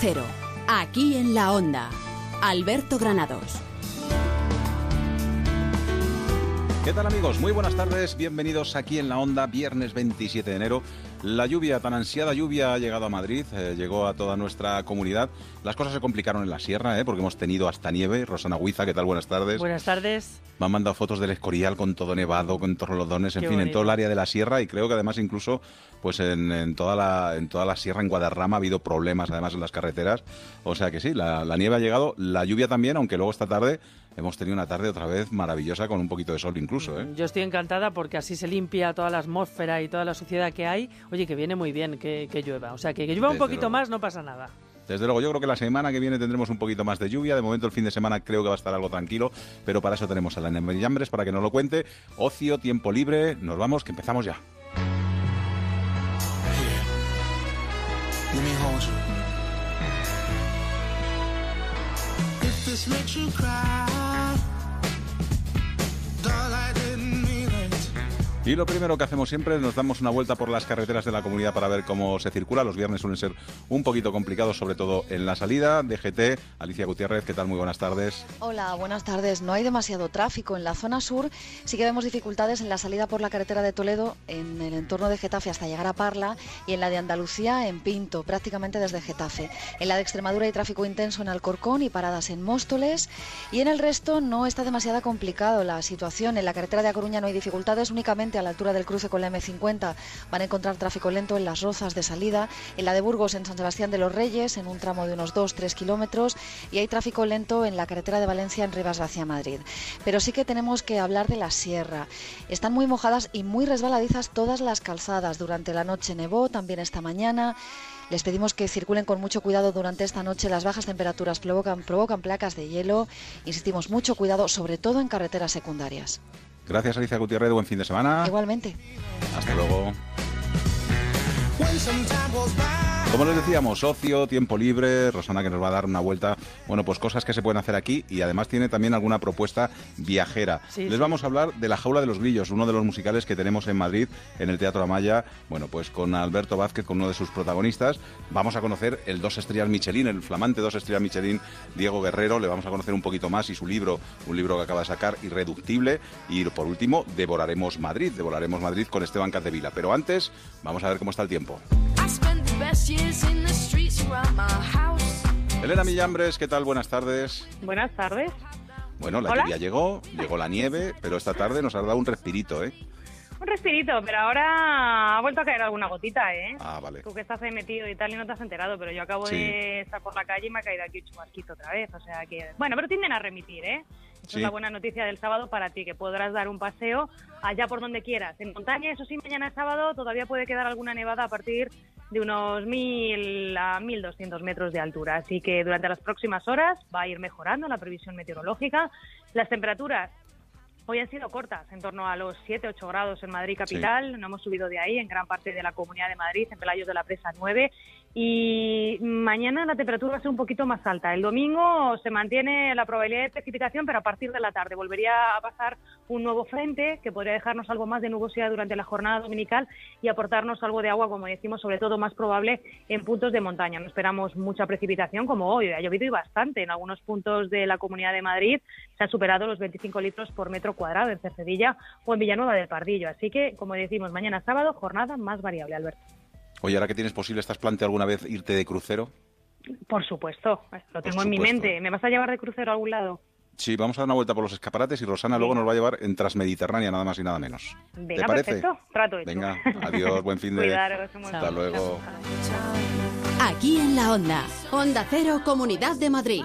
Cero, aquí en la Onda. Alberto Granados. ¿Qué tal amigos? Muy buenas tardes, bienvenidos aquí en la Onda, viernes 27 de enero. La lluvia, tan ansiada lluvia, ha llegado a Madrid, eh, llegó a toda nuestra comunidad. Las cosas se complicaron en la sierra, eh, porque hemos tenido hasta nieve. Rosana Huiza, ¿qué tal? Buenas tardes. Buenas tardes. Me han mandado fotos del Escorial con todo nevado, con torlodones, en fin, en todo el área de la sierra y creo que además incluso pues en, toda la, en toda la sierra, en Guadarrama, ha habido problemas además en las carreteras. O sea que sí, la, la nieve ha llegado, la lluvia también, aunque luego esta tarde hemos tenido una tarde otra vez maravillosa con un poquito de sol incluso. ¿eh? Yo estoy encantada porque así se limpia toda la atmósfera y toda la suciedad que hay. Oye, que viene muy bien que, llueva. O sea, que, que llueva un poquito más no pasa nada. Desde luego, yo creo que la semana que viene tendremos un poquito más de lluvia. De momento, el fin de semana creo que va a estar algo tranquilo, pero para eso tenemos a la Yambres para que nos lo cuente. Ocio, tiempo libre. Nos vamos, que empezamos ya. Y lo primero que hacemos siempre es nos damos una vuelta por las carreteras de la comunidad para ver cómo se circula. Los viernes suelen ser un poquito complicados, sobre todo en la salida. DGT, Alicia Gutiérrez, ¿qué tal? Muy buenas tardes. Hola, buenas tardes. No hay demasiado tráfico en la zona sur. Sí que vemos dificultades en la salida por la carretera de Toledo, en el entorno de Getafe hasta llegar a Parla y en la de Andalucía en Pinto, prácticamente desde Getafe. En la de Extremadura hay tráfico intenso en Alcorcón y paradas en Móstoles. Y en el resto no está demasiado complicado la situación. En la carretera de A Coruña no hay dificultades, únicamente a la altura del cruce con la M50 van a encontrar tráfico lento en las rozas de salida, en la de Burgos en San Sebastián de los Reyes en un tramo de unos 2-3 kilómetros y hay tráfico lento en la carretera de Valencia en Rivas hacia Madrid. Pero sí que tenemos que hablar de la sierra. Están muy mojadas y muy resbaladizas todas las calzadas. Durante la noche nevó, también esta mañana. Les pedimos que circulen con mucho cuidado durante esta noche. Las bajas temperaturas provocan, provocan placas de hielo. Insistimos, mucho cuidado, sobre todo en carreteras secundarias. Gracias, Alicia Gutiérrez. Buen fin de semana. Igualmente. Hasta luego. Como les decíamos, ocio, tiempo libre, Rosana que nos va a dar una vuelta, bueno, pues cosas que se pueden hacer aquí y además tiene también alguna propuesta viajera. les vamos a hablar de La Jaula de los Grillos, uno de los musicales que tenemos en Madrid, en el Teatro Amaya, bueno, pues con Alberto Vázquez, con uno de sus protagonistas. Vamos a conocer el dos estrellas Michelin, el flamante dos estrellas Michelin, Diego Guerrero, le vamos a conocer un poquito más y su libro, un libro que acaba de sacar, Irreductible. Y por último, devoraremos Madrid, devoraremos Madrid con Esteban Cazevila. Pero antes, vamos a ver cómo está el tiempo. Elena Millambres, ¿qué tal? Buenas tardes. Buenas tardes. Bueno, la lluvia llegó, llegó la nieve, pero esta tarde nos ha dado un respirito, ¿eh? Un respirito, pero ahora ha vuelto a caer alguna gotita, ¿eh? Ah, vale. Tú que estás ahí metido y tal y no te has enterado, pero yo acabo de estar por la calle y me ha caído aquí un chubasquito otra vez, o sea que... Bueno, pero tienden a remitir, ¿eh? Es una buena noticia del sábado para ti, que podrás dar un paseo allá por donde quieras. En montaña, eso sí, mañana sábado todavía puede quedar alguna nevada a partir de unos 1.000 a 1.200 metros de altura. Así que durante las próximas horas va a ir mejorando la previsión meteorológica. Las temperaturas Hoy han sido cortas, en torno a los 7-8 grados en Madrid capital, no hemos subido de ahí, en gran parte de la Comunidad de Madrid, en Pelayos de la Presa 9, y mañana la temperatura va a ser un poquito más alta. El domingo se mantiene la probabilidad de precipitación, pero a partir de la tarde volvería a pasar un nuevo frente que podría dejarnos algo más de nubosidad durante la jornada dominical y aportarnos algo de agua, como decimos, sobre todo más probable en puntos de montaña. No esperamos mucha precipitación como hoy. Ha llovido y bastante. En algunos puntos de la Comunidad de Madrid se han superado los 25 litros por metro cuadrado en Cercedilla o en Villanueva del Pardillo. Así que, como decimos, mañana sábado, jornada más variable, Alberto. Oye, ahora que tienes posible, ¿estás planteado alguna vez irte de crucero? Por supuesto, lo tengo en mi mente. ¿Me vas a llevar de crucero a algún lado? Sí, vamos a dar una vuelta por los escaparates y Rosana luego nos va a llevar en Transmediterránea, nada más y nada menos. Venga, ¿Te parece? perfecto. Trato hecho. Venga, adiós, buen fin de... Hasta luego. Aquí en la Onda, Onda Cero, Comunidad de Madrid.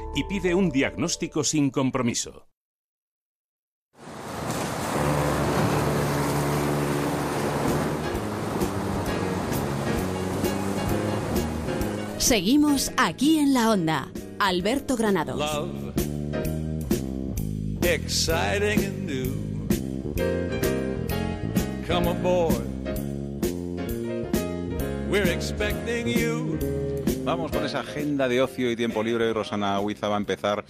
y pide un diagnóstico sin compromiso. Seguimos aquí en la onda. Alberto Granados. Love, exciting and new. Come aboard. We're expecting you. Vamos con esa agenda de ocio y tiempo libre. Rosana Huiza va a empezar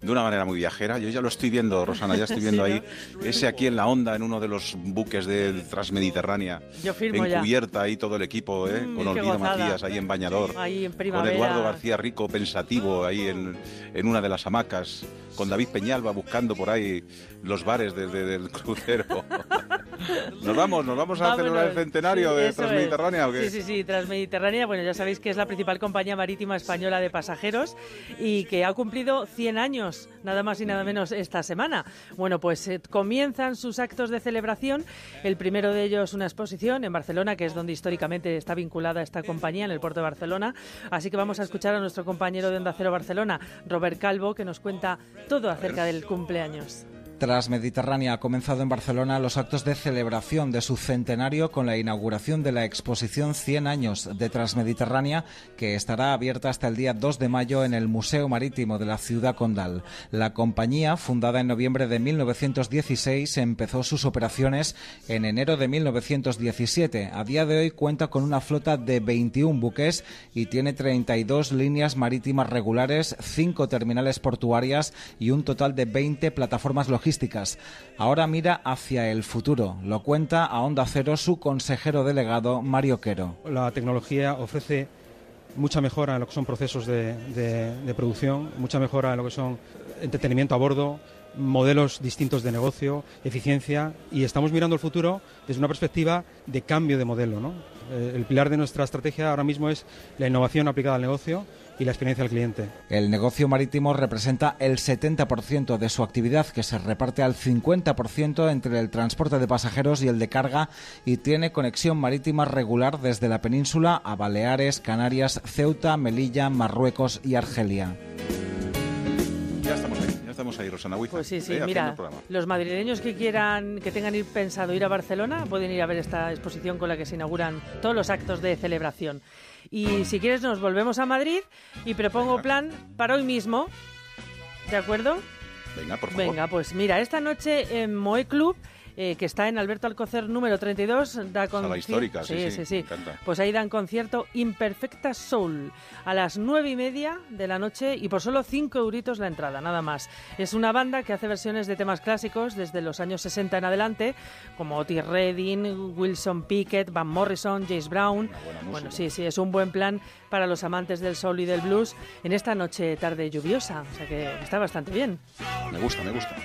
de una manera muy viajera. Yo ya lo estoy viendo, Rosana, ya estoy viendo ahí ese aquí en la onda, en uno de los buques de Transmediterránea. Yo firmo Encubierta ahí todo el equipo, ¿eh? Mm, con Olvido gozada. Macías ahí en Bañador. Ahí en Con primavera. Eduardo García Rico pensativo ahí en, en una de las hamacas. Con David Peñalba buscando por ahí los bares desde del crucero. nos vamos, nos vamos a celebrar el centenario Sí, de. Transmediterránea. ¿o qué? Sí, sí, sí, Transmediterránea, bueno, ya sabéis que es la principal compañía marítima española de pasajeros y que ha cumplido 100 años, nada más y nada menos, esta semana. Bueno, pues eh, comienzan sus actos de celebración. El primero de ellos, una exposición en Barcelona, que es donde históricamente está vinculada esta compañía, en el puerto de Barcelona. Así que vamos a escuchar a nuestro compañero de Onda Cero Barcelona, Robert Calvo, que nos cuenta todo acerca del cumpleaños. Transmediterránea ha comenzado en Barcelona los actos de celebración de su centenario con la inauguración de la exposición 100 años de Transmediterránea que estará abierta hasta el día 2 de mayo en el Museo Marítimo de la ciudad condal. La compañía, fundada en noviembre de 1916, empezó sus operaciones en enero de 1917. A día de hoy cuenta con una flota de 21 buques y tiene 32 líneas marítimas regulares, 5 terminales portuarias y un total de 20 plataformas logísticas. Ahora mira hacia el futuro. Lo cuenta a Onda Cero su consejero delegado, Mario Quero. La tecnología ofrece mucha mejora en lo que son procesos de, producción, mucha mejora en lo que son entretenimiento a bordo, modelos distintos de negocio, eficiencia y estamos mirando el futuro desde una perspectiva de cambio de modelo. Eh, El pilar de nuestra estrategia ahora mismo es la innovación aplicada al negocio y la experiencia del cliente. El negocio marítimo representa el 70% de su actividad, que se reparte al 50% entre el transporte de pasajeros y el de carga, y tiene conexión marítima regular desde la península a Baleares, Canarias, Ceuta, Melilla, Marruecos y Argelia. Ya estamos ahí, ya estamos ahí, Rosana Huiza. Pues sí, sí, eh, mira, los madrileños que quieran, que tengan ir pensado ir a Barcelona, pueden ir a ver esta exposición con la que se inauguran todos los actos de celebración. Y si quieres nos volvemos a Madrid y propongo plan para hoy mismo. ¿De acuerdo? Venga, por favor. Venga, pues mira, esta noche en Moe Club, eh, que está en Alberto Alcocer número 32, da con Sala histórica, sí, sí, me encanta. Pues ahí dan concierto Imperfecta Soul a las nueve y media de la noche y por solo 5 euritos la entrada, nada más. Es una banda que hace versiones de temas clásicos desde los años 60 en adelante, como Otis Redding, Wilson Pickett, Van Morrison, James Brown. Bueno, sí, sí, es un buen plan para los amantes del soul y del blues en esta noche tarde lluviosa, o sea que está bastante bien. Me gusta, me gusta.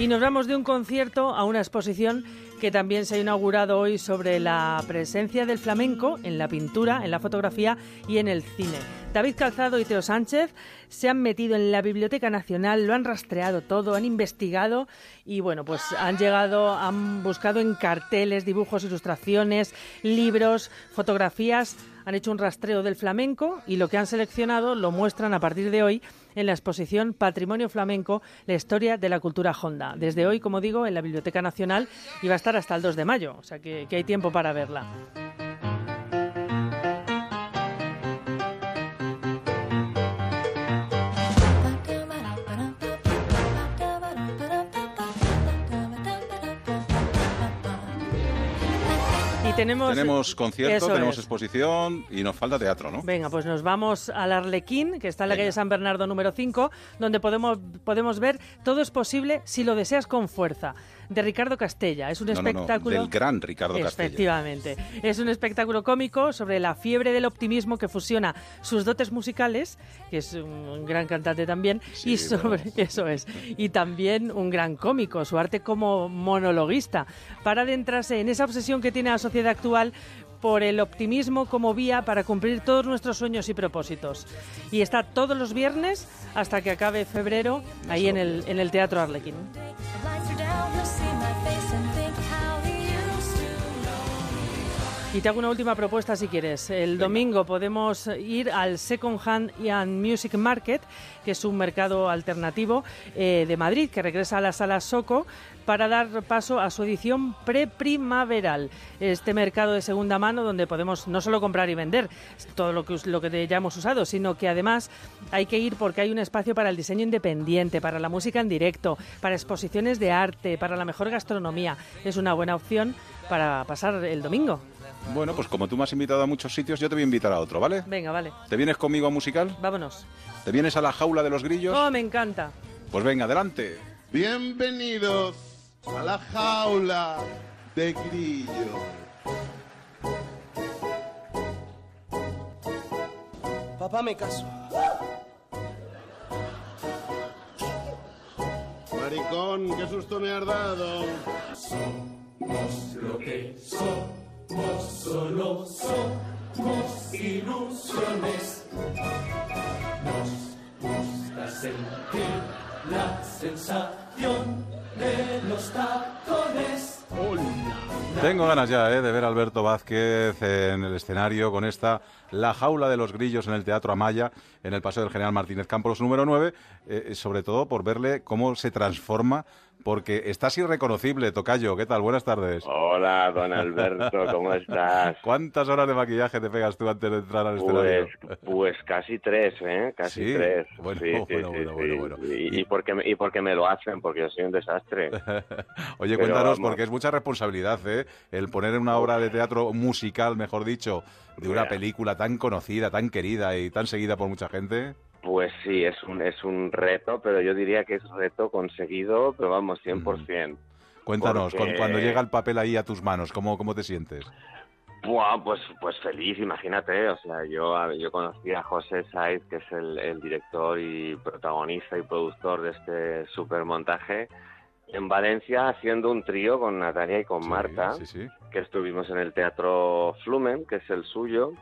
Y nos vamos de un concierto a una exposición que también se ha inaugurado hoy sobre la presencia del flamenco en la pintura, en la fotografía y en el cine. David Calzado y Teo Sánchez se han metido en la Biblioteca Nacional, lo han rastreado todo, han investigado y bueno, pues han llegado, han buscado en carteles, dibujos, ilustraciones, libros, fotografías, han hecho un rastreo del flamenco y lo que han seleccionado lo muestran a partir de hoy en la exposición Patrimonio Flamenco, la historia de la cultura Honda. Desde hoy, como digo, en la Biblioteca Nacional y va a estar hasta el 2 de mayo, o sea que, que hay tiempo para verla. Tenemos, tenemos concierto, tenemos exposición y nos falta teatro, ¿no? Venga, pues nos vamos al Arlequín, que está en la calle San Bernardo número 5, donde podemos, podemos ver Todo es posible si lo deseas con fuerza de Ricardo Castella. Es un espectáculo. del gran Ricardo Castella. Efectivamente. Es un espectáculo cómico sobre la fiebre del optimismo que fusiona sus dotes musicales, que es un gran cantante también, y sobre. Eso es. Y también un gran cómico, su arte como monologuista, para adentrarse en esa obsesión que tiene la sociedad actual por el optimismo como vía para cumplir todos nuestros sueños y propósitos. Y está todos los viernes hasta que acabe febrero ahí en el, en el Teatro Arlequín. all the same. Y te hago una última propuesta si quieres. El domingo podemos ir al Second Hand and Music Market, que es un mercado alternativo eh, de Madrid, que regresa a la sala Soco para dar paso a su edición pre-primaveral. Este mercado de segunda mano donde podemos no solo comprar y vender todo lo que, lo que ya hemos usado, sino que además hay que ir porque hay un espacio para el diseño independiente, para la música en directo, para exposiciones de arte, para la mejor gastronomía. Es una buena opción para pasar el domingo. Bueno, pues como tú me has invitado a muchos sitios, yo te voy a invitar a otro, ¿vale? Venga, vale. ¿Te vienes conmigo a musical? Vámonos. ¿Te vienes a la jaula de los grillos? Oh, me encanta. Pues venga, adelante. Bienvenidos a la jaula de grillos. Papá, me caso. Maricón, qué susto me has dado. Somos lo que somos. Solo somos ilusiones. Nos gusta sentir la sensación de los tacones. Tengo ganas ya eh, de ver a Alberto Vázquez en el escenario con esta La jaula de los grillos en el Teatro Amaya, en el Paseo del General Martínez Campos número 9, eh, sobre todo por verle cómo se transforma porque estás irreconocible, Tocayo. ¿Qué tal? Buenas tardes. Hola, don Alberto, ¿cómo estás? ¿Cuántas horas de maquillaje te pegas tú antes de entrar al escenario? Pues, pues casi tres, ¿eh? Casi tres. Bueno, bueno, bueno, bueno, Y, porque, y porque me lo hacen, porque yo soy un desastre. Oye, cuéntanos, porque es mucha responsabilidad, ¿eh? El poner en una obra de teatro musical, mejor dicho, de una película tan conocida, tan querida y tan seguida por mucha gente. Pues sí, es un, es un reto, pero yo diría que es reto conseguido, pero vamos, 100%. Cuéntanos, cuando llega el papel ahí a tus manos, ¿cómo, cómo te sientes? Buah, pues, pues feliz, imagínate. O sea, yo, yo conocí a José Saiz, que es el, director y protagonista y productor de este supermontaje, en Valencia haciendo un trío con Natalia y con Marta, que estuvimos en el Teatro Flumen, que es el suyo,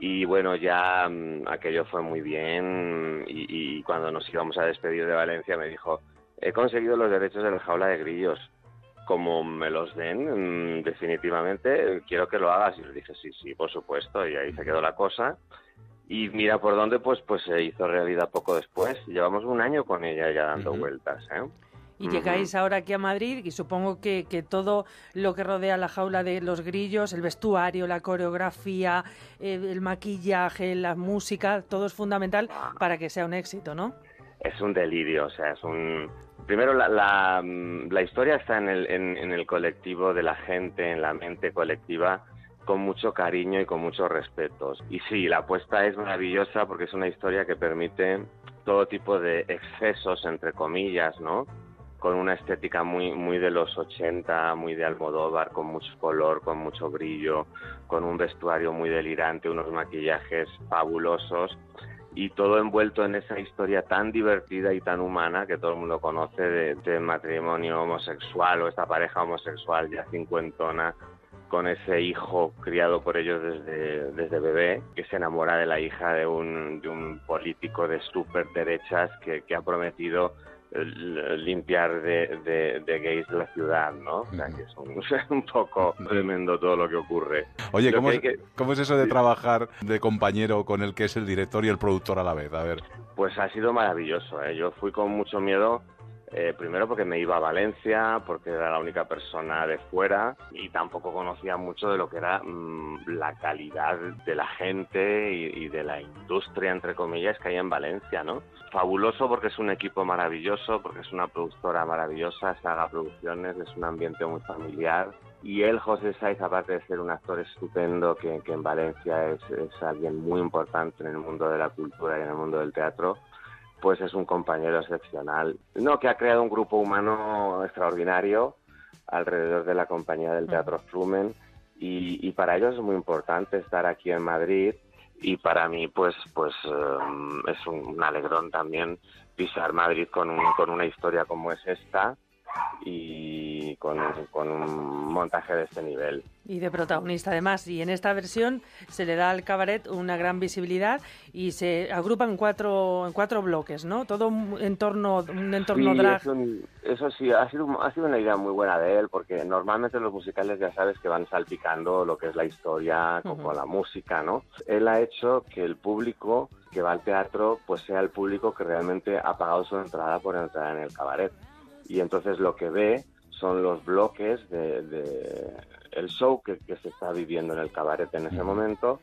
y bueno, ya mm, aquello fue muy bien y, cuando nos íbamos a despedir de Valencia me dijo, he conseguido los derechos de la jaula de grillos. Como me los den, mm, definitivamente, quiero que lo hagas. Y le dije, sí, sí, por supuesto. Y ahí se quedó la cosa. Y mira por dónde, pues, pues se hizo realidad poco después. Llevamos un año con ella ya dando vueltas. ¿eh? Y llegáis ahora aquí a Madrid y supongo que, que, todo lo que rodea la jaula de los grillos, el vestuario, la coreografía, el, maquillaje, la música, todo es fundamental para que sea un éxito, ¿no? Es un delirio, o sea, es un... Primero, la, la, la historia está en el, en, en el colectivo de la gente, en la mente colectiva, con mucho cariño y con muchos respetos. Y sí, la apuesta es maravillosa porque es una historia que permite todo tipo de excesos, entre comillas, ¿no? Con una estética muy, muy de los 80, muy de Almodóvar, con mucho color, con mucho brillo, con un vestuario muy delirante, unos maquillajes fabulosos y todo envuelto en esa historia tan divertida y tan humana que todo el mundo conoce de, matrimonio homosexual o esta pareja homosexual ya cincuentona con ese hijo criado por ellos desde, desde bebé, que se enamora de la hija de un, de un político de súper derechas que, que ha prometido limpiar de, de, gays la ciudad, ¿no? O sea, que es un, poco tremendo todo lo que ocurre. Oye, ¿cómo, es, ¿cómo es eso de trabajar de compañero con el que es el director y el productor a la vez? A ver. Pues ha sido maravilloso, ¿eh? Yo fui con mucho miedo eh, primero porque me iba a Valencia, porque era la única persona de fuera y tampoco conocía mucho de lo que era mm, la calidad de la gente y, de la industria, entre comillas, que hay en Valencia, ¿no? Fabuloso porque es un equipo maravilloso, porque es una productora maravillosa, Saga Producciones, es un ambiente muy familiar Y él, José Saiz, aparte de ser un actor estupendo, que, en Valencia es, es, alguien muy importante en el mundo de la cultura y en el mundo del teatro, pues es un compañero excepcional. No, que ha creado un grupo humano extraordinario alrededor de la compañía del Teatro Flumen y, para ellos es muy importante estar aquí en Madrid y para mí pues pues um, es un, alegrón también pisar Madrid con, con una historia como es esta y con, un montaje de este nivel. Y de protagonista además. Y en esta versión se le da al cabaret una gran visibilidad y se agrupa en cuatro, en cuatro bloques, ¿no? Todo un entorno, un entorno drag. eso sí, ha sido, ha sido una idea muy buena de él, porque normalmente los musicales ya sabes que van salpicando lo que es la historia con, la música, ¿no? Él ha hecho que el público que va al teatro pues sea el público que realmente ha pagado su entrada por entrar en el cabaret y entonces lo que ve son los bloques de, el show que, se está viviendo en el cabaret en ese momento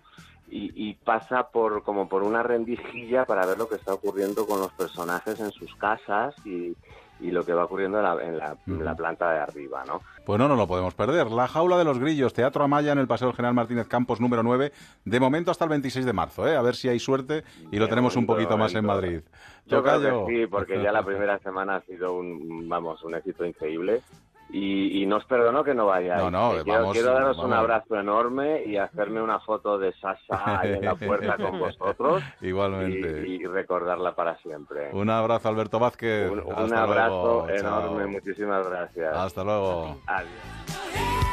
y, pasa por como por una rendijilla para ver lo que está ocurriendo con los personajes en sus casas y, y lo que va ocurriendo en la, planta de arriba, ¿no? Pues no nos lo podemos perder. La Jaula de los Grillos, Teatro Amaya en el Paseo General Martínez Campos número 9, de momento hasta el 26 de marzo, ¿eh? A ver si hay suerte y lo tenemos un poquito más en Madrid. Yo creo que sí, porque ya la primera semana ha sido un, vamos, un éxito increíble y, no os perdono que no vayáis. No, no, quiero, quiero, daros un abrazo enorme y hacerme una foto de Sasha ahí en la puerta con vosotros. Igualmente. Y, recordarla para siempre. Un abrazo, Alberto Vázquez. Un, abrazo enorme, muchísimas gracias. Hasta luego. Adiós.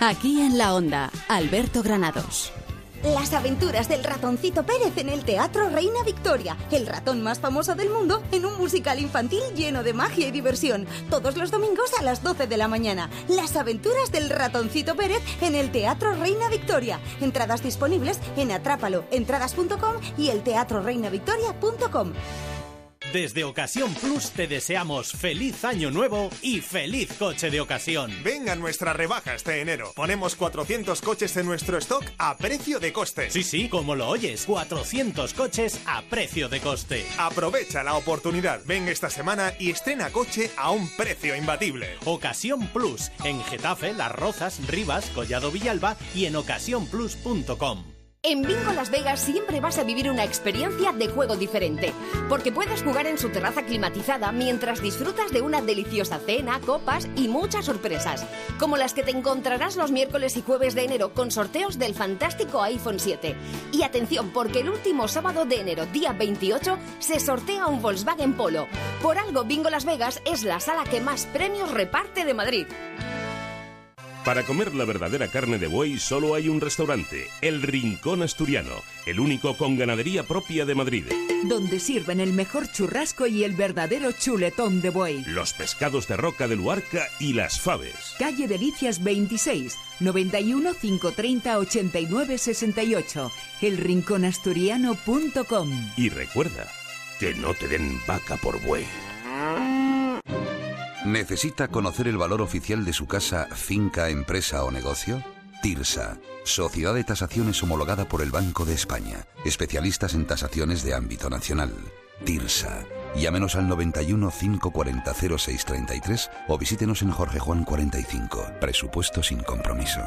Aquí en la onda, Alberto Granados. Las aventuras del ratoncito Pérez en el Teatro Reina Victoria, el ratón más famoso del mundo, en un musical infantil lleno de magia y diversión. Todos los domingos a las 12 de la mañana. Las aventuras del ratoncito Pérez en el Teatro Reina Victoria. Entradas disponibles en atrápalo, entradas.com y el teatroreinavictoria.com. Desde Ocasión Plus te deseamos feliz año nuevo y feliz coche de ocasión. Venga nuestra rebaja este enero. Ponemos 400 coches en nuestro stock a precio de coste. Sí, sí, como lo oyes, 400 coches a precio de coste. Aprovecha la oportunidad. Ven esta semana y estrena coche a un precio imbatible. Ocasión Plus en Getafe, Las Rozas, Rivas, Collado Villalba y en ocasiónplus.com. En Bingo Las Vegas siempre vas a vivir una experiencia de juego diferente, porque puedes jugar en su terraza climatizada mientras disfrutas de una deliciosa cena, copas y muchas sorpresas, como las que te encontrarás los miércoles y jueves de enero con sorteos del fantástico iPhone 7. Y atención, porque el último sábado de enero, día 28, se sortea un Volkswagen Polo. Por algo, Bingo Las Vegas es la sala que más premios reparte de Madrid. Para comer la verdadera carne de buey solo hay un restaurante, El Rincón Asturiano, el único con ganadería propia de Madrid. Donde sirven el mejor churrasco y el verdadero chuletón de buey. Los pescados de roca de Luarca y las faves. Calle Delicias 26, 91 530 89 68. Elrinconasturiano.com. Y recuerda, que no te den vaca por buey. ¿Necesita conocer el valor oficial de su casa, finca, empresa o negocio? TIRSA, Sociedad de Tasaciones homologada por el Banco de España, especialistas en tasaciones de ámbito nacional. TIRSA. Llámenos al 91 540 0633 o visítenos en Jorge Juan 45. Presupuesto sin compromiso.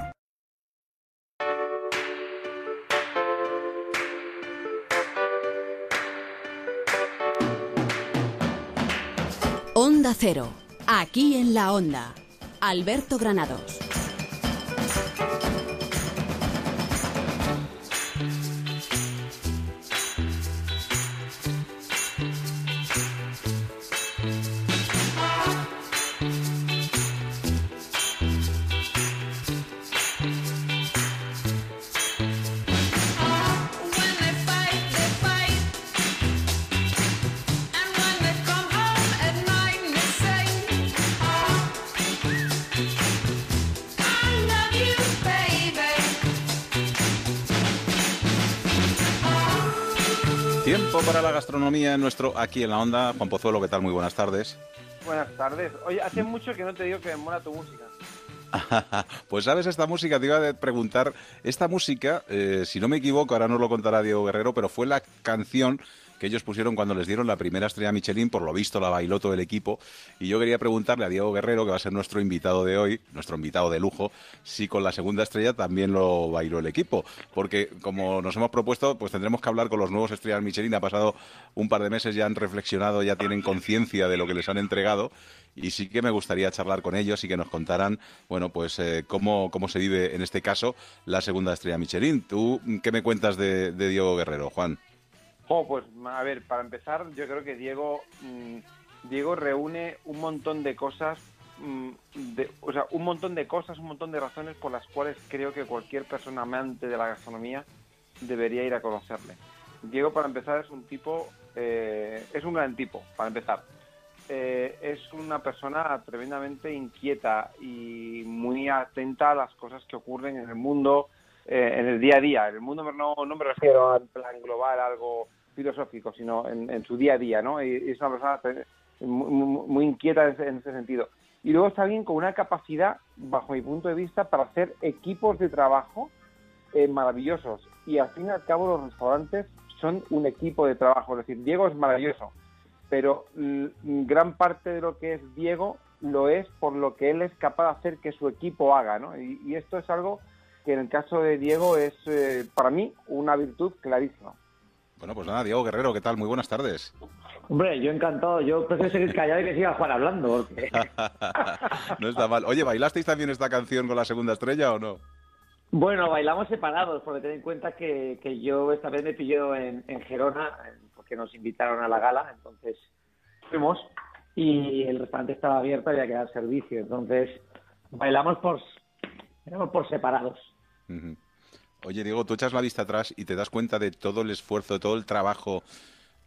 Onda Cero. Aquí en la Onda, Alberto Granados. Gastronomía en nuestro Aquí en la Onda. Juan Pozuelo, ¿qué tal? Muy buenas tardes. Buenas tardes. Oye, hace mucho que no te digo que me mola tu música. pues sabes, esta música, te iba a preguntar, esta música, eh, si no me equivoco, ahora nos lo contará Diego Guerrero, pero fue la canción que ellos pusieron cuando les dieron la primera estrella Michelin, por lo visto la bailó todo el equipo, y yo quería preguntarle a Diego Guerrero, que va a ser nuestro invitado de hoy, nuestro invitado de lujo, si con la segunda estrella también lo bailó el equipo, porque como nos hemos propuesto, pues tendremos que hablar con los nuevos estrellas Michelin, ha pasado un par de meses, ya han reflexionado, ya tienen conciencia de lo que les han entregado, y sí que me gustaría charlar con ellos y que nos contaran, bueno, pues eh, cómo, cómo se vive en este caso la segunda estrella Michelin. ¿Tú qué me cuentas de Diego Guerrero, Juan? Oh, pues a ver, para empezar, yo creo que Diego, mm, Diego reúne un montón de cosas, mm, o sea, un montón de cosas, un montón de razones por las cuales creo que cualquier persona amante de la gastronomía debería ir a conocerle. Diego, para empezar, es un tipo, eh, es un gran tipo, para empezar. Eh, es una persona tremendamente inquieta y muy atenta a las cosas que ocurren en el mundo, eh, en el día a día. En el mundo no, no me refiero a plan global, algo filosófico, sino en, su día a día, ¿no? Y, es una persona muy, inquieta en ese, sentido. Y luego está alguien con una capacidad, bajo mi punto de vista, para hacer equipos de trabajo eh, maravillosos. Y al fin y al cabo los restaurantes son un equipo de trabajo. Es decir, Diego es maravilloso, pero gran parte de lo que es Diego lo es por lo que él es capaz de hacer que su equipo haga, ¿no? Y, esto es algo que en el caso de Diego es, eh, para mí, una virtud clarísima. Bueno, pues nada, Diego Guerrero, ¿qué tal? Muy buenas tardes. Hombre, yo encantado. Yo prefiero seguir callado y que siga Juan hablando. no está mal. Oye, ¿bailasteis también esta canción con la segunda estrella o no? Bueno, bailamos separados, porque ten en cuenta que, yo esta vez me pilló en, Gerona, porque nos invitaron a la gala, entonces fuimos y el restaurante estaba abierto, había que dar servicio. Entonces, bailamos por, por separados. Oye, Diego, tú echas la vista atrás y te das cuenta de todo el esfuerzo, de todo el trabajo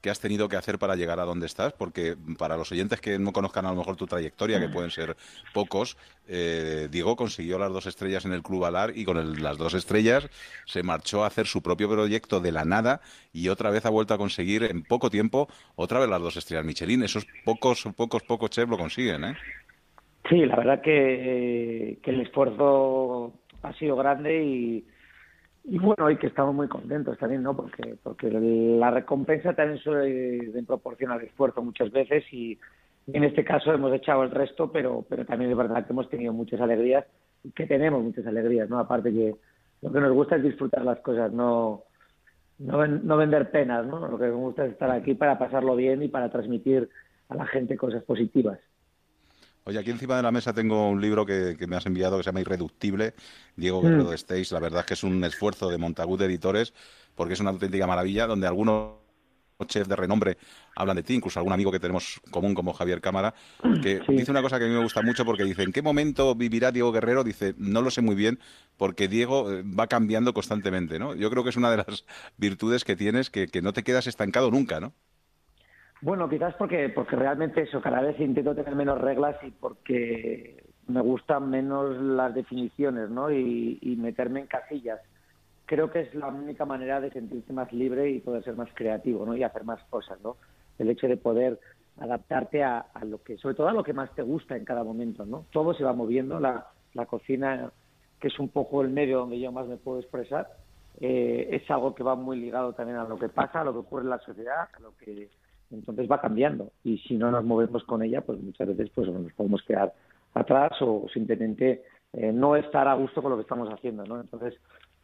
que has tenido que hacer para llegar a donde estás, porque para los oyentes que no conozcan a lo mejor tu trayectoria, que pueden ser pocos, eh, Diego consiguió las dos estrellas en el Club Alar y con las dos estrellas se marchó a hacer su propio proyecto de la nada y otra vez ha vuelto a conseguir en poco tiempo otra vez las dos estrellas Michelin. Esos pocos, pocos, pocos chefs lo consiguen, ¿eh? Sí, la verdad que, que el esfuerzo ha sido grande y y bueno, y que estamos muy contentos también, ¿no? Porque, porque la recompensa también suele ir en proporción al esfuerzo muchas veces y en este caso hemos echado el resto, pero, pero también es verdad que hemos tenido muchas alegrías que tenemos muchas alegrías, ¿no? Aparte que lo que nos gusta es disfrutar las cosas, no, no, no vender penas, ¿no? Lo que nos gusta es estar aquí para pasarlo bien y para transmitir a la gente cosas positivas. Oye, aquí encima de la mesa tengo un libro que, me has enviado que se llama Irreductible, Diego Guerrero mm. de Esteis. La verdad es que es un esfuerzo de Montagut Editores, porque es una auténtica maravilla, donde algunos chefs de renombre hablan de ti, incluso algún amigo que tenemos común como Javier Cámara, que dice una cosa que a mí me gusta mucho porque dice, ¿en qué momento vivirá Diego Guerrero? Dice, no lo sé muy bien, porque Diego eh, va cambiando constantemente, ¿no? Yo creo que es una de las virtudes que tienes, que, que no te quedas estancado nunca, ¿no? Bueno, quizás porque, porque realmente eso, cada vez intento tener menos reglas y porque me gustan menos las definiciones, ¿no? Y, meterme en casillas. Creo que es la única manera de sentirse más libre y poder ser más creativo, ¿no? Y hacer más cosas, ¿no? El hecho de poder adaptarte a, lo que, sobre todo a lo que más te gusta en cada momento, ¿no? Todo se va moviendo, la, la cocina, que es un poco el medio donde yo más me puedo expresar, eh, es algo que va muy ligado también a lo que pasa, a lo que ocurre en la sociedad, a lo que entonces va cambiando y si no nos movemos con ella, pues muchas veces pues nos podemos quedar atrás o simplemente eh, no estar a gusto con lo que estamos haciendo, ¿no? Entonces,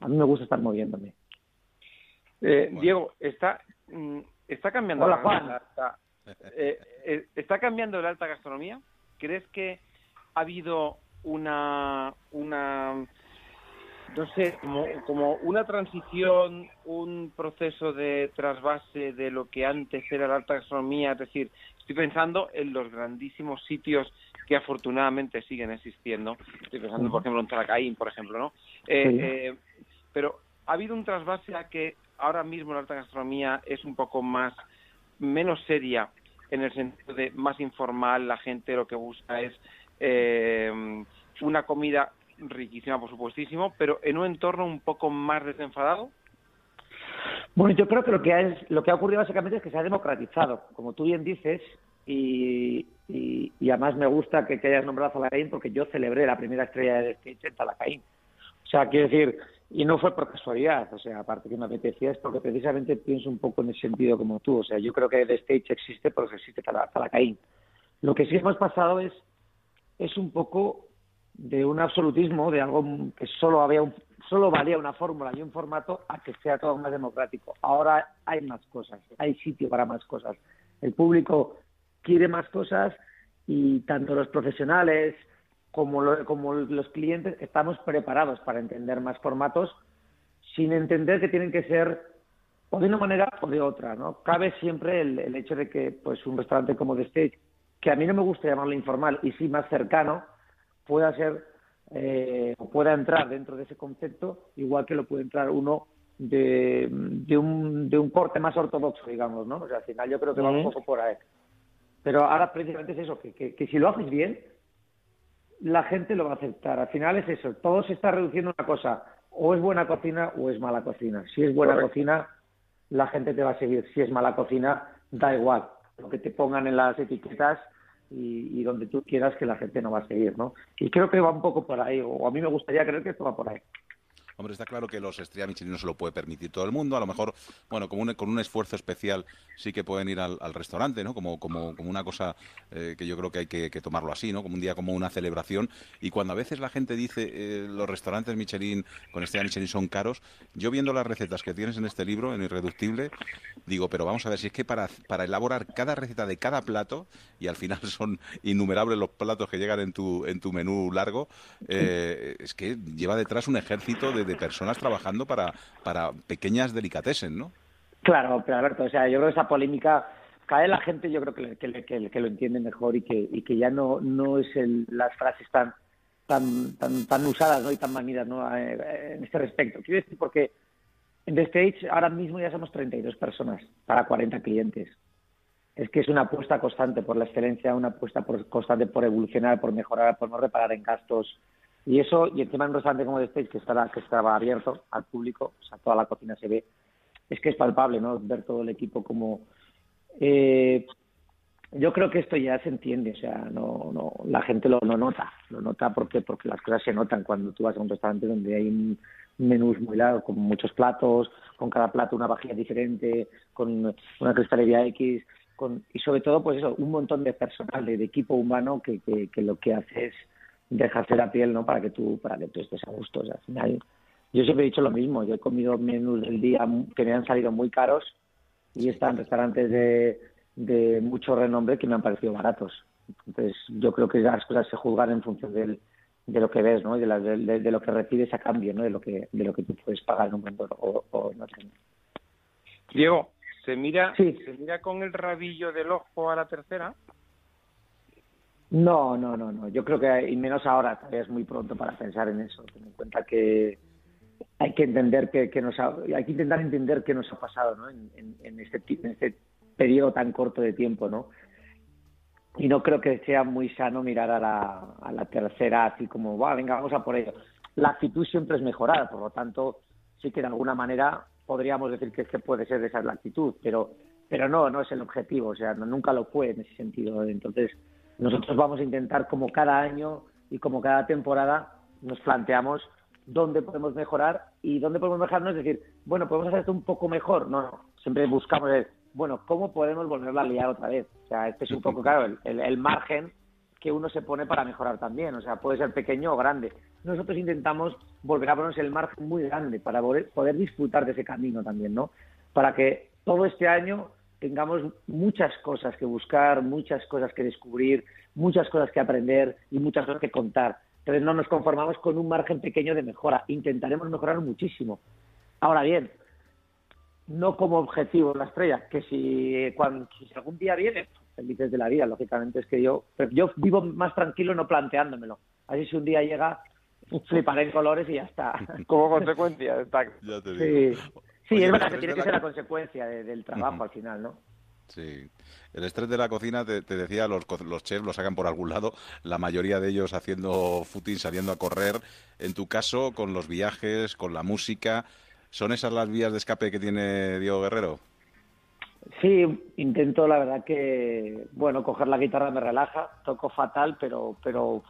a mí me gusta estar moviéndome. Eh, Diego, está mm, está cambiando la alta, eh, está cambiando la alta gastronomía. ¿Crees que ha habido una una no sé, como, como una transición, un proceso de trasvase de lo que antes era la alta gastronomía, es decir, estoy pensando en los grandísimos sitios que afortunadamente siguen existiendo, estoy pensando, por ejemplo, en Taracaín, por ejemplo, ¿no? Eh, eh, pero ha habido un trasvase a que ahora mismo la alta gastronomía es un poco más, menos seria, en el sentido de más informal, la gente lo que busca es eh, una comida riquísima, por supuestísimo, pero en un entorno un poco más desenfadado. Bueno, yo creo que lo que, ha, lo que ha ocurrido básicamente es que se ha democratizado. Como tú bien dices, y, y, además me gusta que, hayas nombrado a Zalacaín porque yo celebré la primera estrella de stage en Zalacaín. O sea, quiero decir, y no fue por casualidad, o sea, aparte que me apetecía, es porque precisamente pienso un poco en el sentido como tú. O sea, yo creo que The Stage existe porque existe Zalacaín. Lo que sí hemos pasado es, es un poco de un absolutismo, de algo que solo había un, solo valía una fórmula y un formato a que sea todo más democrático. Ahora hay más cosas, hay sitio para más cosas. El público quiere más cosas y tanto los profesionales como, como los clientes estamos preparados para entender más formatos sin entender que tienen que ser o de una manera o de otra, ¿no? Cabe siempre el, hecho de que pues un restaurante como The Stage, que a mí no me gusta llamarlo informal y sí más cercano, pueda ser eh, o pueda entrar dentro de ese concepto, igual que lo puede entrar uno de, de, un, de un corte más ortodoxo, digamos, ¿no? O sea, al final yo creo que va un poco por ahí. Pero ahora precisamente es eso, que, que, si lo haces bien, la gente lo va a aceptar. Al final es eso, todo se está reduciendo a una cosa, o es buena cocina o es mala cocina. Si es buena cocina, la gente te va a seguir. Si es mala cocina, da igual. Lo que te pongan en las etiquetas y, y, donde tú quieras que la gente no va a seguir, ¿no? Y creo que va un poco por ahí, o a mí me gustaría creer que esto va por ahí. Hombre, está claro que los estrellas Michelin no se lo puede permitir todo el mundo. A lo mejor, bueno, con un, con un esfuerzo especial sí que pueden ir al, restaurante, ¿no? Como, como, como una cosa eh, que yo creo que hay que, tomarlo así, ¿no? Como un día como una celebración. Y cuando a veces la gente dice eh, los restaurantes Michelin con estrella Michelin son caros, yo viendo las recetas que tienes en este libro, en Irreductible, digo, pero vamos a ver, si es que para, para elaborar cada receta de cada plato, y al final son innumerables los platos que llegan en tu, en tu menú largo, eh, es que lleva detrás un ejército de de personas trabajando para, para pequeñas delicatessen, ¿no? Claro, pero Alberto, o sea, yo creo que esa polémica cae la gente, yo creo que, que, que, lo entiende mejor y que, y que ya no, no es el, las frases tan, tan, tan, tan usadas ¿no? y tan manidas ¿no? Eh, en este respecto. Quiero decir, porque en The Stage ahora mismo ya somos 32 personas para 40 clientes. Es que es una apuesta constante por la excelencia, una apuesta por, constante por evolucionar, por mejorar, por no reparar en gastos, y eso, y encima en un restaurante como The que estaba, que estaba abierto al público, o sea, toda la cocina se ve, es que es palpable, ¿no? Ver todo el equipo como... Eh, yo creo que esto ya se entiende, o sea, no, no, la gente lo, nota, lo nota porque, porque las cosas se notan cuando tú vas a un restaurante donde hay un menús muy largo, con muchos platos, con cada plato una vajilla diferente, con una cristalería X, con, y sobre todo, pues eso, un montón de personal, de, equipo humano que, que, que lo que hace es dejarse la piel, ¿no? Para que tú, para que tú estés a gusto. O sea, al final, yo siempre he dicho lo mismo. Yo he comido menús del día que me han salido muy caros y están restaurantes de, de mucho renombre que me han parecido baratos. Entonces, yo creo que las cosas se juzgan en función del, de lo que ves, ¿no? Y de, de, lo que recibes a cambio, ¿no? De lo que, de lo que tú puedes pagar en un momento o, o no. Diego, ¿se mira, ¿se mira con el rabillo del ojo a la tercera? No, no, no, no. Yo creo que, y menos ahora, todavía es muy pronto para pensar en eso. Ten en cuenta que hay que entender que, que nos ha, hay que intentar entender qué nos ha pasado ¿no? en, en, este, en este periodo tan corto de tiempo, ¿no? Y no creo que sea muy sano mirar a la, tercera así como, va, venga, vamos a por ello. La actitud siempre es mejorar, por lo tanto, sí que de alguna manera podríamos decir que, que puede ser esa la actitud, pero, pero no, no es el objetivo, o sea, nunca lo fue en ese sentido. Entonces, nosotros vamos a intentar, como cada año y como cada temporada, nos planteamos dónde podemos mejorar y dónde podemos mejorar no es decir, bueno, podemos hacer un poco mejor. No, no. Siempre buscamos, bueno, ¿cómo podemos volverla a liar otra vez? O sea, este es un poco, claro, el, margen que uno se pone para mejorar también. O sea, puede ser pequeño o grande. Nosotros intentamos volver a ponernos el margen muy grande para poder disfrutar de ese camino también, ¿no? Para que todo este año tengamos muchas cosas que buscar, muchas cosas que descubrir, muchas cosas que aprender y muchas cosas que contar. Entonces no nos conformamos con un margen pequeño de mejora, intentaremos mejorar muchísimo. Ahora bien, no como objetivo la estrella, que si, cuando, si algún día viene, felices de la vida, lógicamente es que yo, yo vivo más tranquilo no planteándomelo. Así si un día llega, fliparé en colores y ya está. Como consecuencia, está. Ya te digo. Sí. Sí, es verdad que tiene que ser la consecuencia del trabajo al final, ¿no? Sí. El estrés de la cocina, te, decía, los, los chefs lo sacan por algún lado, la mayoría de ellos haciendo footing, saliendo a correr. En tu caso, con los viajes, con la música, ¿son esas las vías de escape que tiene Diego Guerrero? Sí, intento, la verdad que, bueno, coger la guitarra me relaja, toco fatal, pero, pero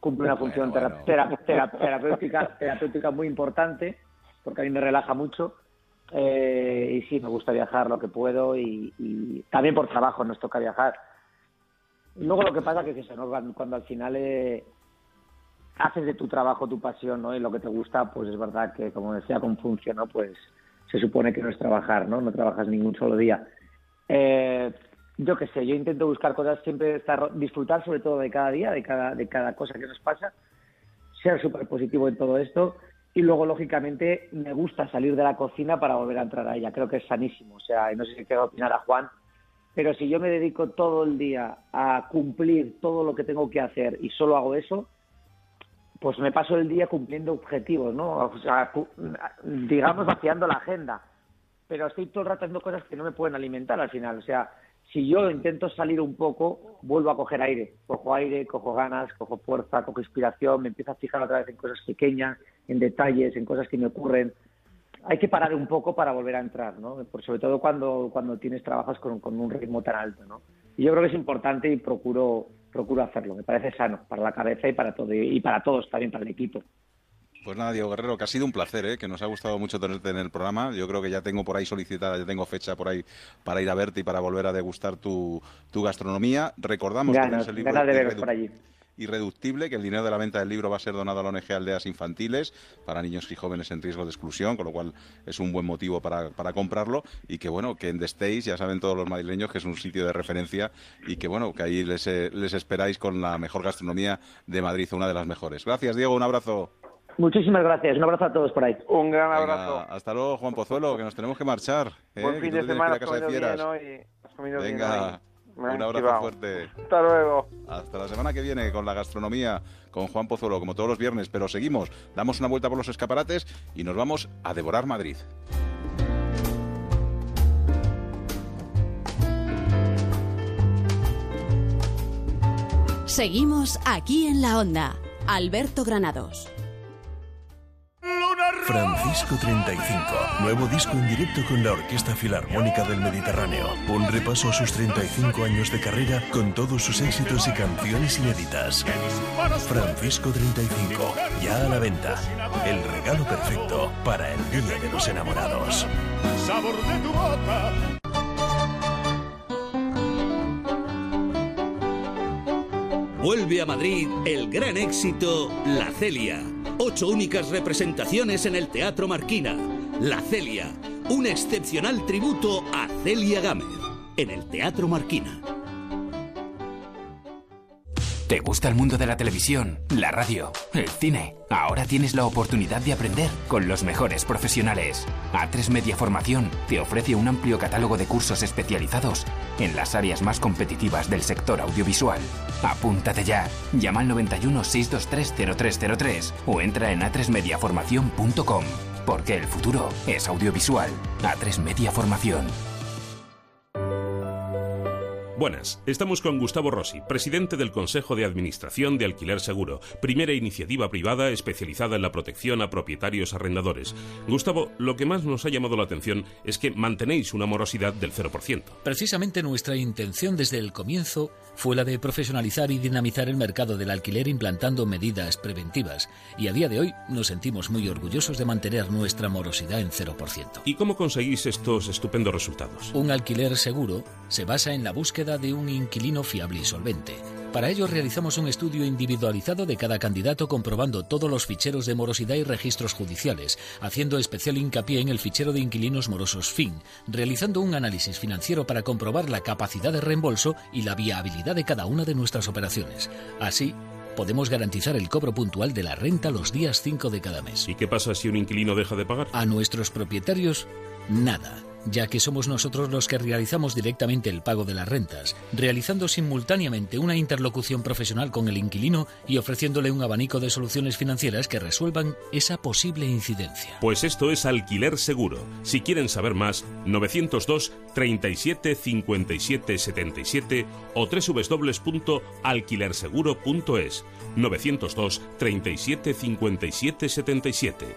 cumple una función terapéutica, terapéutica muy importante, porque a mí me relaja mucho. Eh, y sí, me gusta viajar lo que puedo y, también por trabajo nos toca viajar. Luego lo que pasa es que cuando al final eh, haces de tu trabajo tu pasión ¿no? y lo que te gusta, pues es verdad que, como decía con función, pues se supone que no es trabajar, ¿no? No trabajas ningún solo día. Eh, yo qué sé, yo intento buscar cosas, siempre estar, disfrutar sobre todo de cada día, de cada, de cada cosa que nos pasa, ser súper positivo en todo esto y luego, lógicamente, me gusta salir de la cocina para volver a entrar a ella. Creo que es sanísimo. O sea, no sé si quiero opinar a Juan, pero si yo me dedico todo el día a cumplir todo lo que tengo que hacer y solo hago eso, pues me paso el día cumpliendo objetivos, ¿no? O sea, digamos, vaciando la agenda pero estoy todo el rato haciendo cosas que no me pueden alimentar al final. O sea, si yo intento salir un poco, vuelvo a coger aire. Cojo aire, cojo ganas, cojo fuerza, cojo inspiración, me empiezo a fijar otra vez en cosas pequeñas, en detalles, en cosas que me ocurren. Hay que parar un poco para volver a entrar, ¿no? Por, sobre todo cuando, cuando tienes trabajas con, con un ritmo tan alto, ¿no? Y yo creo que es importante y procuro, procuro hacerlo. Me parece sano para la cabeza y para todo y para todos también para el equipo. Pues nada, Diego Guerrero, que ha sido un placer, ¿eh? que nos ha gustado mucho tenerte en el programa. Yo creo que ya tengo por ahí solicitada, ya tengo fecha por ahí para ir a verte y para volver a degustar tu, tu gastronomía. Recordamos que es el libro de por allí. Irreductible, que el dinero de la venta del libro va a ser donado a la ONG Aldeas Infantiles para niños y jóvenes en riesgo de exclusión, con lo cual es un buen motivo para, para comprarlo. Y que bueno, que en The ya saben todos los madrileños que es un sitio de referencia y que bueno, que ahí les, eh, les esperáis con la mejor gastronomía de Madrid, una de las mejores. Gracias, Diego, un abrazo. Muchísimas gracias. Un abrazo a todos por ahí. Un gran abrazo. hasta luego, Juan Pozuelo, que nos tenemos que marchar. ¿eh? Buen fin de semana. Casa de fieras. Venga, un abrazo fuerte. Hasta luego. Hasta la semana que viene con la gastronomía con Juan Pozuelo, como todos los viernes. Pero seguimos, damos una vuelta por los escaparates y nos vamos a devorar Madrid. Seguimos aquí en la onda. Alberto Granados. Francisco 35, nuevo disco en directo con la Orquesta Filarmónica del Mediterráneo. Un repaso a sus 35 años de carrera con todos sus éxitos y canciones inéditas. Francisco 35, ya a la venta. El regalo perfecto para el Día de los Enamorados. Sabor de tu boca. Vuelve a Madrid el gran éxito La Celia Ocho únicas representaciones en el Teatro Marquina. La Celia, un excepcional tributo a Celia Gámez, en el Teatro Marquina. ¿Te gusta el mundo de la televisión, la radio, el cine? Ahora tienes la oportunidad de aprender con los mejores profesionales. A3 Media Formación te ofrece un amplio catálogo de cursos especializados en las áreas más competitivas del sector audiovisual. Apúntate ya. Llama al 91 623 0303 o entra en a3mediaformación.com. Porque el futuro es audiovisual. A3 Media Formación. Buenas, estamos con Gustavo Rossi, presidente del Consejo de Administración de Alquiler Seguro, primera iniciativa privada especializada en la protección a propietarios arrendadores. Gustavo, lo que más nos ha llamado la atención es que mantenéis una morosidad del 0%. Precisamente nuestra intención desde el comienzo fue la de profesionalizar y dinamizar el mercado del alquiler implantando medidas preventivas, y a día de hoy nos sentimos muy orgullosos de mantener nuestra morosidad en 0%. ¿Y cómo conseguís estos estupendos resultados? Un alquiler seguro se basa en la búsqueda de un inquilino fiable y solvente. Para ello realizamos un estudio individualizado de cada candidato comprobando todos los ficheros de morosidad y registros judiciales, haciendo especial hincapié en el fichero de inquilinos morosos FIN, realizando un análisis financiero para comprobar la capacidad de reembolso y la viabilidad de cada una de nuestras operaciones. Así, podemos garantizar el cobro puntual de la renta los días 5 de cada mes. ¿Y qué pasa si un inquilino deja de pagar? A nuestros propietarios, nada ya que somos nosotros los que realizamos directamente el pago de las rentas, realizando simultáneamente una interlocución profesional con el inquilino y ofreciéndole un abanico de soluciones financieras que resuelvan esa posible incidencia. Pues esto es alquiler seguro. Si quieren saber más, 902 37 57 77 o www.alquilerseguro.es 902 37 57 77.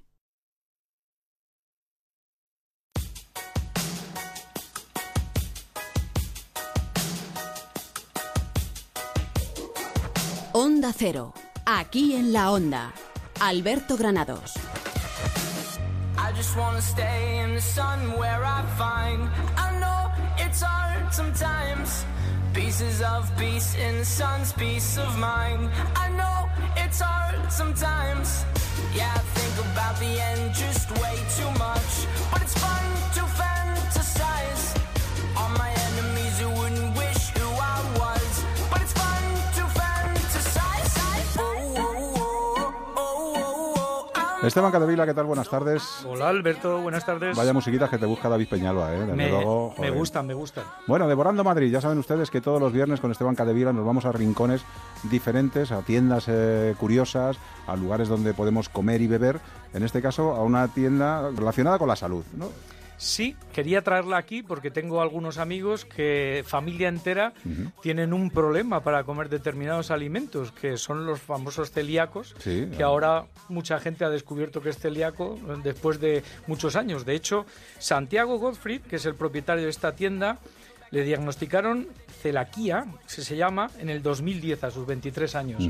Cero, aquí en la Onda. Alberto Granados. I just wanna stay in the sun where I find I know it's hard sometimes. Pieces of peace in the sun's peace of mind. I know it's hard sometimes. Yeah, I think about the end just way too much. But it's fun to fantasize Esteban Cadevila, ¿qué tal? Buenas tardes. Hola Alberto, buenas tardes. Vaya musiquitas que te busca David Peñalba, ¿eh? Desde me, luego, me gustan, me gustan. Bueno, Devorando Madrid, ya saben ustedes que todos los viernes con Esteban Cadevila nos vamos a rincones diferentes, a tiendas eh, curiosas, a lugares donde podemos comer y beber. En este caso, a una tienda relacionada con la salud, ¿no? Sí, quería traerla aquí porque tengo algunos amigos que familia entera tienen un problema para comer determinados alimentos, que son los famosos celíacos, Sí, que ahora mucha gente ha descubierto que es celíaco eh, después de muchos años. De hecho, Santiago Gottfried, que es el propietario de esta tienda, le diagnosticaron celaquía, que se llama, en el 2010 a sus 23 años.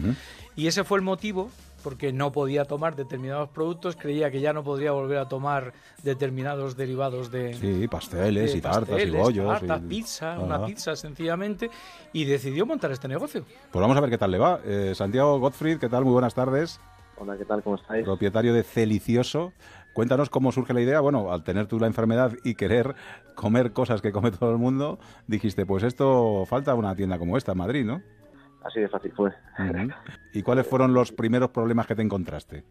Y ese fue el motivo porque no podía tomar determinados productos, creía que ya no podría volver a tomar determinados derivados de, Sí, pasteles de y tartas y bollos. tartas, y- pizza, Ajá. una pizza sencillamente, y decidió montar este negocio. Pues vamos a ver qué tal le va. Eh, Santiago Gottfried, ¿qué tal? Muy buenas tardes. Hola, ¿qué tal? ¿Cómo estáis? Propietario de Celicioso. Cuéntanos cómo surge la idea. Bueno, al tener tú la enfermedad y querer comer cosas que come todo el mundo, dijiste, pues esto falta una tienda como esta en Madrid, ¿no? Así de fácil fue. ¿Y cuáles fueron los primeros problemas que te encontraste?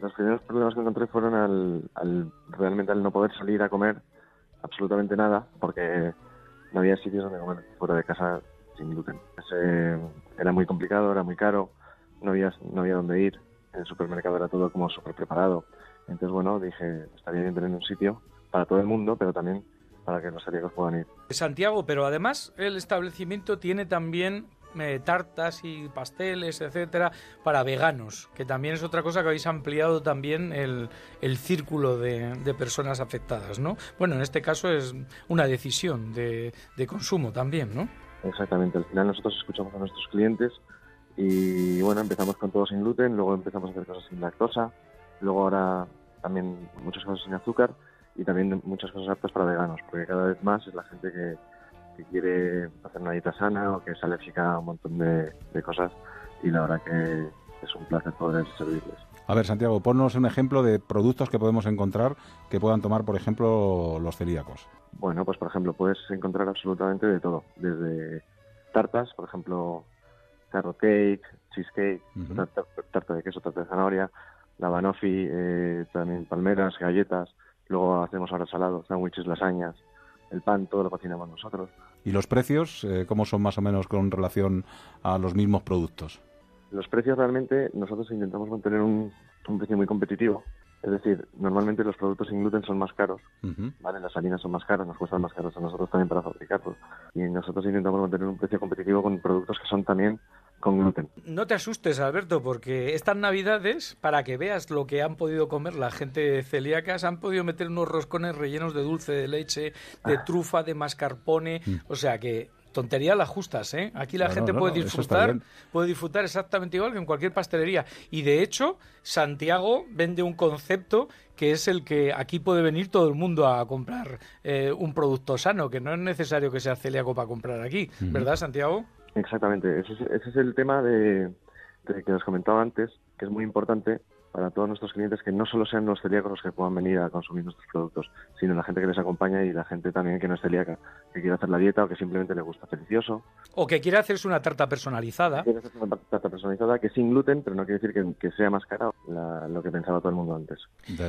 Los primeros problemas que encontré fueron al, al realmente al no poder salir a comer absolutamente nada, porque no había sitios donde comer fuera de casa sin gluten. Ese- era muy complicado, era muy caro, no había, no había dónde ir. En el supermercado era todo como súper preparado. Entonces, bueno, dije, estaría bien tener un sitio para todo el mundo, pero también para que los celíacos puedan ir. Santiago, pero además el establecimiento tiene también eh, tartas y pasteles, etcétera, para veganos, que también es otra cosa que habéis ampliado también el, el círculo de, de personas afectadas, ¿no? Bueno, en este caso es una decisión de, de consumo también, ¿no? Exactamente, al final nosotros escuchamos a nuestros clientes y bueno, empezamos con todo sin gluten, luego empezamos a hacer cosas sin lactosa, luego ahora también muchas cosas sin azúcar y también muchas cosas aptas para veganos, porque cada vez más es la gente que, que quiere hacer una dieta sana o que es alérgica a un montón de, de cosas y la verdad que es un placer poder servirles. A ver, Santiago, ponnos un ejemplo de productos que podemos encontrar que puedan tomar, por ejemplo, los celíacos. Bueno, pues por ejemplo, puedes encontrar absolutamente de todo, desde tartas, por ejemplo, carrot cake, cheesecake, Ujú. tarta, tarta de queso, tarta de zanahoria, la banoffee, eh, también palmeras, galletas, luego hacemos ahora salados, sándwiches, lasañas, el pan, todo lo cocinamos nosotros. ¿Y los precios, eh, cómo son más o menos con relación a los mismos productos? Los precios realmente nosotros intentamos mantener un, un precio muy competitivo. Es decir, normalmente los productos sin gluten son más caros. ¿vale? Las harinas son más caras, nos cuestan más caros a nosotros también para fabricarlos. Y nosotros intentamos mantener un precio competitivo con productos que son también con gluten. No te asustes, Alberto, porque estas navidades, para que veas lo que han podido comer la gente celíaca, se han podido meter unos roscones rellenos de dulce de leche, de trufa, de mascarpone, o sea que tontería las justas, ¿eh? Aquí la No, gente no, puede disfrutar, puede disfrutar exactamente igual que en cualquier pastelería. Y de hecho, Santiago vende un concepto que es el que aquí puede venir todo el mundo a comprar eh, un producto sano, que no es necesario que sea celíaco para comprar aquí. ¿verdad, Santiago? Exactamente, ese es, ese es el tema de, de que os comentaba antes, que es muy importante para todos nuestros clientes que no solo sean los celíacos los que puedan venir a consumir nuestros productos, sino la gente que les acompaña y la gente también que no es celíaca, que quiere hacer la dieta o que simplemente le gusta delicioso. O que quiere hacerse una tarta personalizada. Quiere hacerse una tarta personalizada que es sin gluten, pero no quiere decir que, que sea más cara la- lo que pensaba todo el mundo antes.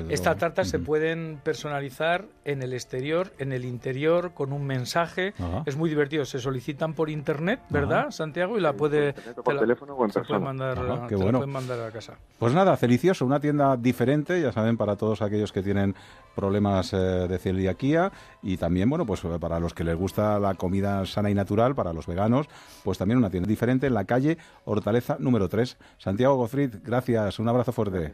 Estas tartas se pueden personalizar en el exterior, en el interior, con un mensaje. Ajá. Es muy divertido. Se solicitan por internet, ¿verdad, Ajá. Santiago? Y la puede. o por te la- teléfono o en se puede persona. mandar, Ajá, qué te la bueno. pueden mandar a casa. Pues nada, Celicioso, una tienda diferente, ya saben, para todos aquellos que tienen problemas eh, de celiaquía y también, bueno, pues eh, para los que les gusta la comida sana y natural, para los veganos, pues también una tienda diferente en la calle Hortaleza número 3. Santiago Gofrid, gracias, un abrazo fuerte.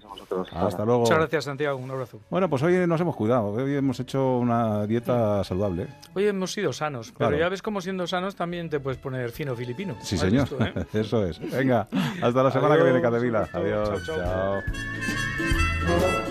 Hasta luego. Muchas gracias, Santiago. Un abrazo. Bueno, pues hoy nos hemos cuidado, hoy hemos hecho una dieta saludable. Hoy hemos sido sanos, pero Claro. ya ves cómo siendo sanos también te puedes poner fino filipino. Sí, ¿Has señor, visto, eh? eso es. Venga, hasta la semana que viene, Catevila. Adiós, Chao, chao. chao.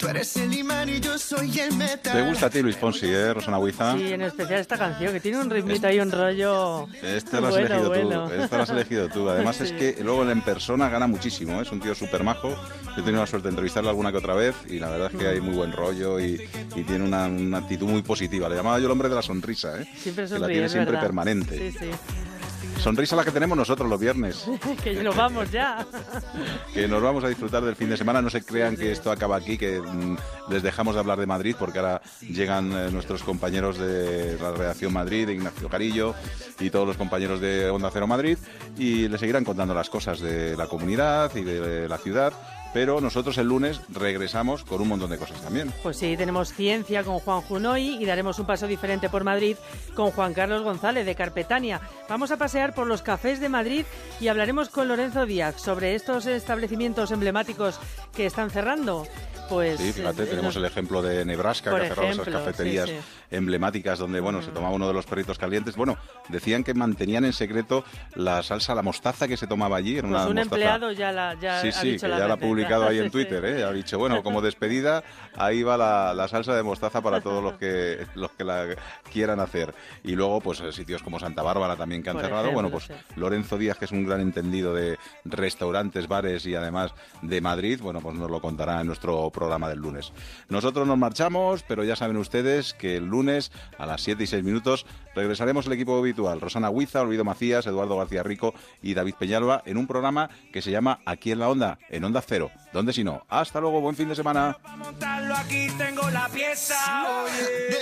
tú, eres el imán y yo soy el metal. ¿Te gusta a ti Luis Fonsi, eh, Rosana Huiza? Sí, en especial esta canción, que tiene un ritmito y un rollo... Este lo has bueno, elegido bueno. tú. Este lo has elegido tú. Además Sí. es que luego en persona gana muchísimo. ¿eh? Es un tío súper majo. Yo he tenido la suerte de entrevistarlo alguna que otra vez y la verdad es que hay muy buen rollo y, y tiene una, una actitud muy positiva. Le llamaba yo el hombre de la sonrisa, ¿eh? Siempre que la sonríe, tiene siempre verdad. permanente. Sí, sí. Sonrisa la que tenemos nosotros los viernes. que nos vamos ya. que nos vamos a disfrutar del fin de semana. No se crean que esto acaba aquí, que mm, les dejamos de hablar de Madrid, porque ahora llegan eh, nuestros compañeros de la redacción Madrid, de Ignacio Carillo y todos los compañeros de Onda Cero Madrid, y les seguirán contando las cosas de la comunidad y de la ciudad. Pero nosotros el lunes regresamos con un montón de cosas también. Pues sí, tenemos ciencia con Juan Junoy y daremos un paso diferente por Madrid con Juan Carlos González de Carpetania. Vamos a pasear por los cafés de Madrid y hablaremos con Lorenzo Díaz sobre estos establecimientos emblemáticos que están cerrando. Pues Sí, fíjate, eh, tenemos el ejemplo de Nebraska, Por que ha cerrado esas cafeterías sí, sí. emblemáticas donde, bueno, se tomaba uno de los perritos calientes. Bueno, decían que mantenían en secreto la salsa, la mostaza que se tomaba allí. Era Pues una un mostaza- empleado ya la ya Sí, ha dicho que la ya la. Publicado ahí en Twitter. ¿eh? Ha dicho, bueno, como despedida, ahí va la, la salsa de mostaza para todos los que los que la quieran hacer. Y luego, pues eh, sitios como Santa Bárbara también que han Por cerrado. bueno, pues Lorenzo Díaz, que es un gran entendido de restaurantes, bares y además de Madrid, bueno, pues nos lo contará en nuestro programa del lunes. Nosotros nos marchamos, pero ya saben ustedes que el lunes a las 7 y 6 minutos regresaremos el equipo habitual. Rosana Huiza, Olvido Macías, Eduardo García Rico y David Peñalba en un programa que se llama Aquí en la Onda, en Onda Cero. ¿Dónde si no? Hasta luego, buen fin de semana.